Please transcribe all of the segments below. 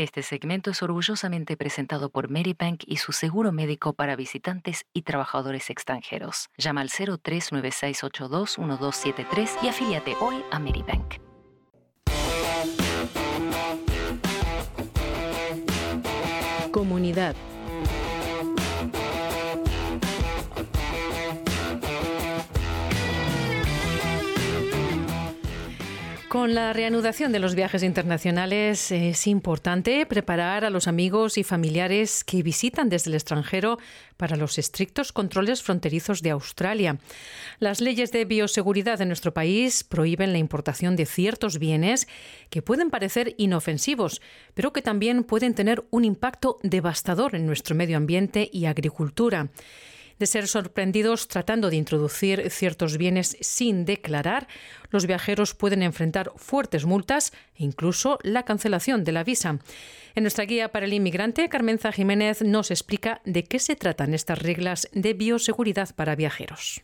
Este segmento es orgullosamente presentado por Medibank y su seguro médico para visitantes y trabajadores extranjeros. Llama al 0396821273 y afíliate hoy a Medibank. Comunidad Con la reanudación de los viajes internacionales es importante preparar a los amigos y familiares que visitan desde el extranjero para los estrictos controles fronterizos de Australia. Las leyes de bioseguridad en nuestro país prohíben la importación de ciertos bienes que pueden parecer inofensivos, pero que también pueden tener un impacto devastador en nuestro medio ambiente y agricultura de ser sorprendidos tratando de introducir ciertos bienes sin declarar, los viajeros pueden enfrentar fuertes multas e incluso la cancelación de la visa. En nuestra guía para el inmigrante, Carmenza Jiménez nos explica de qué se tratan estas reglas de bioseguridad para viajeros.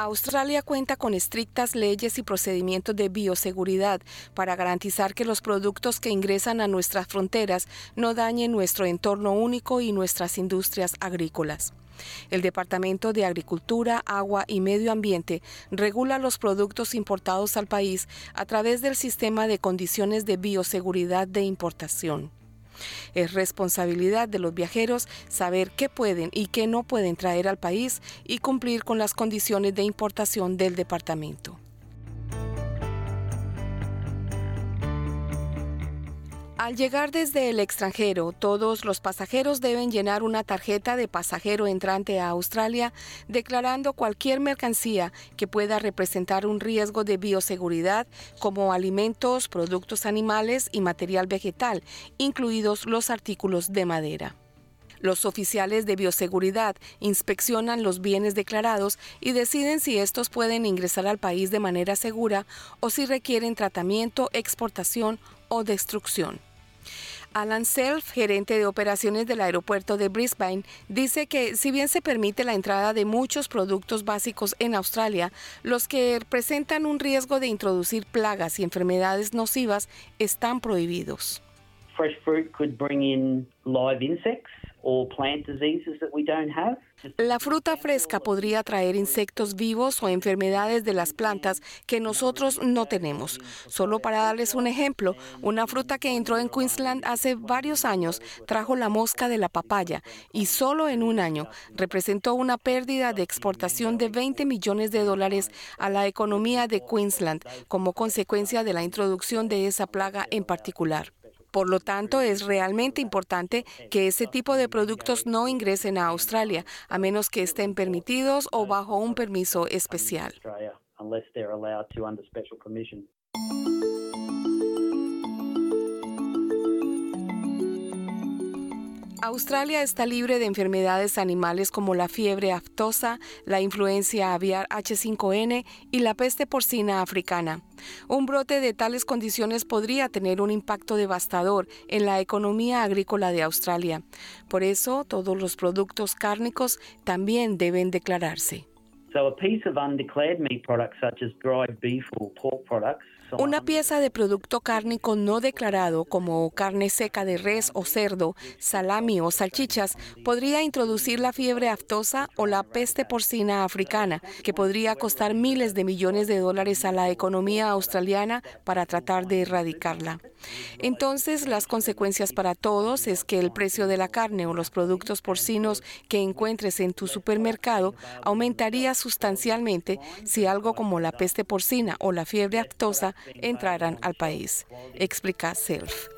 Australia cuenta con estrictas leyes y procedimientos de bioseguridad para garantizar que los productos que ingresan a nuestras fronteras no dañen nuestro entorno único y nuestras industrias agrícolas. El Departamento de Agricultura, Agua y Medio Ambiente regula los productos importados al país a través del sistema de condiciones de bioseguridad de importación. Es responsabilidad de los viajeros saber qué pueden y qué no pueden traer al país y cumplir con las condiciones de importación del departamento. Al llegar desde el extranjero, todos los pasajeros deben llenar una tarjeta de pasajero entrante a Australia declarando cualquier mercancía que pueda representar un riesgo de bioseguridad como alimentos, productos animales y material vegetal, incluidos los artículos de madera. Los oficiales de bioseguridad inspeccionan los bienes declarados y deciden si estos pueden ingresar al país de manera segura o si requieren tratamiento, exportación o destrucción. Alan Self, gerente de operaciones del aeropuerto de Brisbane, dice que si bien se permite la entrada de muchos productos básicos en Australia, los que presentan un riesgo de introducir plagas y enfermedades nocivas están prohibidos. Fresh fruit could bring in live insects la fruta fresca podría traer insectos vivos o enfermedades de las plantas que nosotros no tenemos. Solo para darles un ejemplo, una fruta que entró en Queensland hace varios años trajo la mosca de la papaya y solo en un año representó una pérdida de exportación de 20 millones de dólares a la economía de Queensland como consecuencia de la introducción de esa plaga en particular. Por lo tanto, es realmente importante que ese tipo de productos no ingresen a Australia, a menos que estén permitidos o bajo un permiso especial. Australia está libre de enfermedades animales como la fiebre aftosa, la influencia aviar H5N y la peste porcina africana. Un brote de tales condiciones podría tener un impacto devastador en la economía agrícola de Australia. Por eso, todos los productos cárnicos también deben declararse. Una pieza de producto cárnico no declarado como carne seca de res o cerdo, salami o salchichas podría introducir la fiebre aftosa o la peste porcina africana, que podría costar miles de millones de dólares a la economía australiana para tratar de erradicarla. Entonces, las consecuencias para todos es que el precio de la carne o los productos porcinos que encuentres en tu supermercado aumentaría sustancialmente si algo como la peste porcina o la fiebre aftosa entraran al país, explica Self.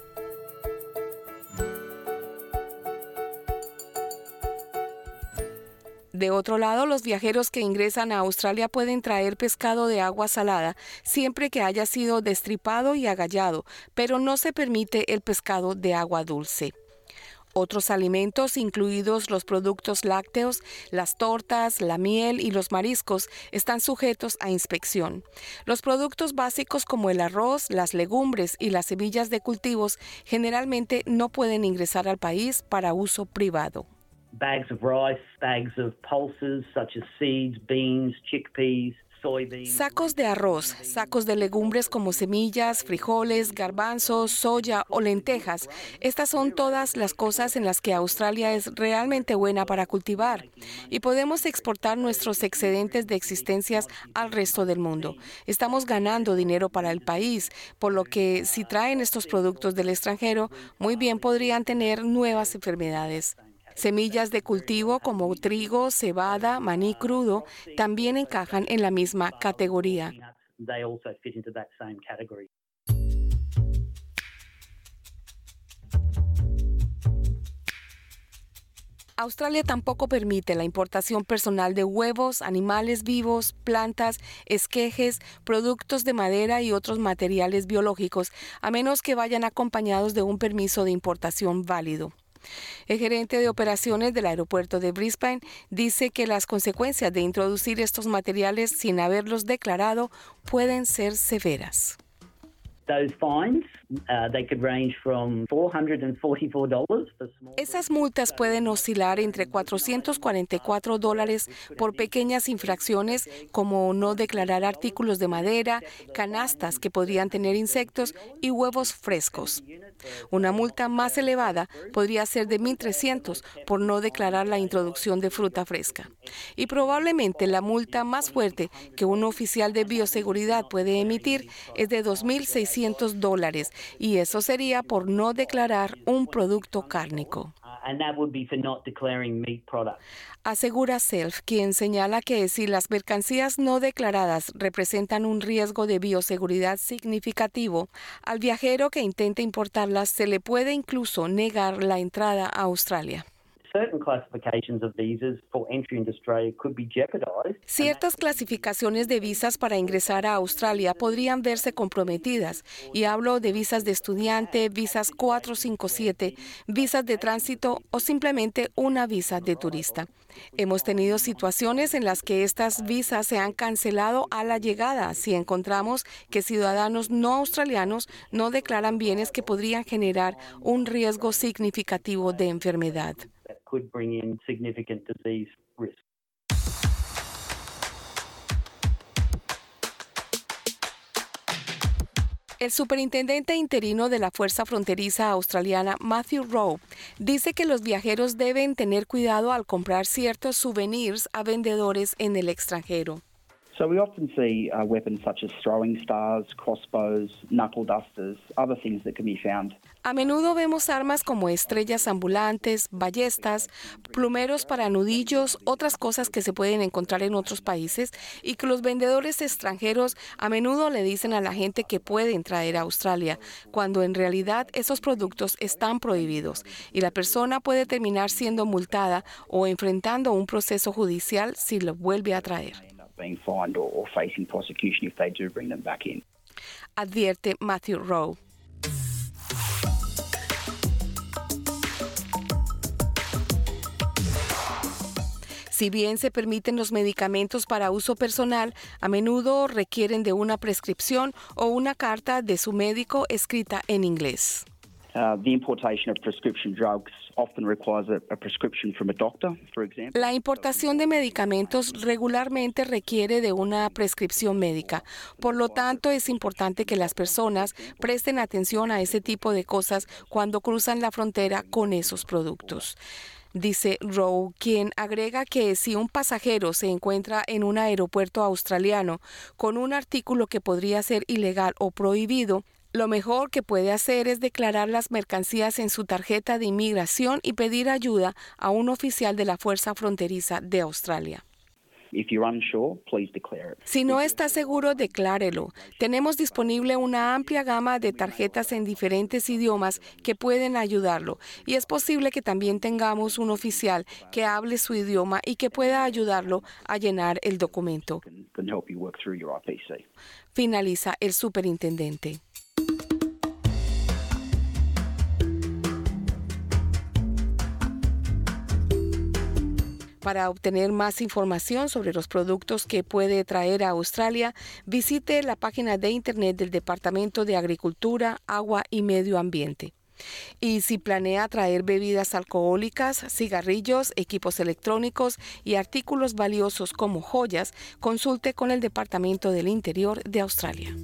De otro lado, los viajeros que ingresan a Australia pueden traer pescado de agua salada siempre que haya sido destripado y agallado, pero no se permite el pescado de agua dulce. Otros alimentos, incluidos los productos lácteos, las tortas, la miel y los mariscos, están sujetos a inspección. Los productos básicos como el arroz, las legumbres y las semillas de cultivos generalmente no pueden ingresar al país para uso privado. Sacos de arroz, sacos de legumbres como semillas, frijoles, garbanzos, soya o lentejas. Estas son todas las cosas en las que Australia es realmente buena para cultivar. Y podemos exportar nuestros excedentes de existencias al resto del mundo. Estamos ganando dinero para el país, por lo que si traen estos productos del extranjero, muy bien podrían tener nuevas enfermedades. Semillas de cultivo como trigo, cebada, maní crudo también encajan en la misma categoría. Australia tampoco permite la importación personal de huevos, animales vivos, plantas, esquejes, productos de madera y otros materiales biológicos, a menos que vayan acompañados de un permiso de importación válido. El gerente de operaciones del aeropuerto de Brisbane dice que las consecuencias de introducir estos materiales sin haberlos declarado pueden ser severas. Esas multas pueden oscilar entre 444 dólares por pequeñas infracciones como no declarar artículos de madera, canastas que podrían tener insectos y huevos frescos. Una multa más elevada podría ser de 1.300 por no declarar la introducción de fruta fresca. Y probablemente la multa más fuerte que un oficial de bioseguridad puede emitir es de 2.600 dólares y eso sería por no declarar un producto cárnico. Asegura Self, quien señala que si las mercancías no declaradas representan un riesgo de bioseguridad significativo, al viajero que intente importarlas se le puede incluso negar la entrada a Australia. Ciertas clasificaciones de visas para ingresar a Australia podrían verse comprometidas, y hablo de visas de estudiante, visas 457, visas de tránsito o simplemente una visa de turista. Hemos tenido situaciones en las que estas visas se han cancelado a la llegada si encontramos que ciudadanos no australianos no declaran bienes que podrían generar un riesgo significativo de enfermedad. El superintendente interino de la Fuerza Fronteriza Australiana, Matthew Rowe, dice que los viajeros deben tener cuidado al comprar ciertos souvenirs a vendedores en el extranjero. So we often see uh, weapons such as throwing stars, crossbows, knuckle dusters, other things that can be found. A menudo vemos armas como estrellas ambulantes, ballestas, plumeros para nudillos, otras cosas que se pueden encontrar en otros países y que los vendedores extranjeros a menudo le dicen a la gente que pueden traer a Australia, cuando en realidad esos productos están prohibidos y la persona puede terminar siendo multada o enfrentando un proceso judicial si lo vuelve a traer. Advierte Matthew Rowe. Si bien se permiten los medicamentos para uso personal, a menudo requieren de una prescripción o una carta de su médico escrita en inglés. La importación de medicamentos regularmente requiere de una prescripción médica. Por lo tanto, es importante que las personas presten atención a ese tipo de cosas cuando cruzan la frontera con esos productos dice Rowe, quien agrega que si un pasajero se encuentra en un aeropuerto australiano con un artículo que podría ser ilegal o prohibido, lo mejor que puede hacer es declarar las mercancías en su tarjeta de inmigración y pedir ayuda a un oficial de la Fuerza Fronteriza de Australia. Si no está seguro, declárelo. Tenemos disponible una amplia gama de tarjetas en diferentes idiomas que pueden ayudarlo y es posible que también tengamos un oficial que hable su idioma y que pueda ayudarlo a llenar el documento. Finaliza el superintendente. Para obtener más información sobre los productos que puede traer a Australia, visite la página de internet del Departamento de Agricultura, Agua y Medio Ambiente. Y si planea traer bebidas alcohólicas, cigarrillos, equipos electrónicos y artículos valiosos como joyas, consulte con el Departamento del Interior de Australia.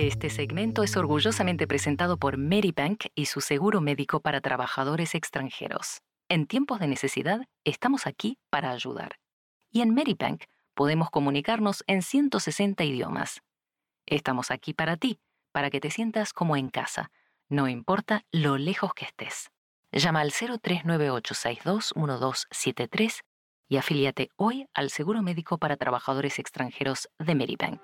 Este segmento es orgullosamente presentado por Medibank y su seguro médico para trabajadores extranjeros. En tiempos de necesidad, estamos aquí para ayudar. Y en Medibank podemos comunicarnos en 160 idiomas. Estamos aquí para ti, para que te sientas como en casa, no importa lo lejos que estés. Llama al 0398621273 y afíliate hoy al Seguro Médico para Trabajadores Extranjeros de Medibank.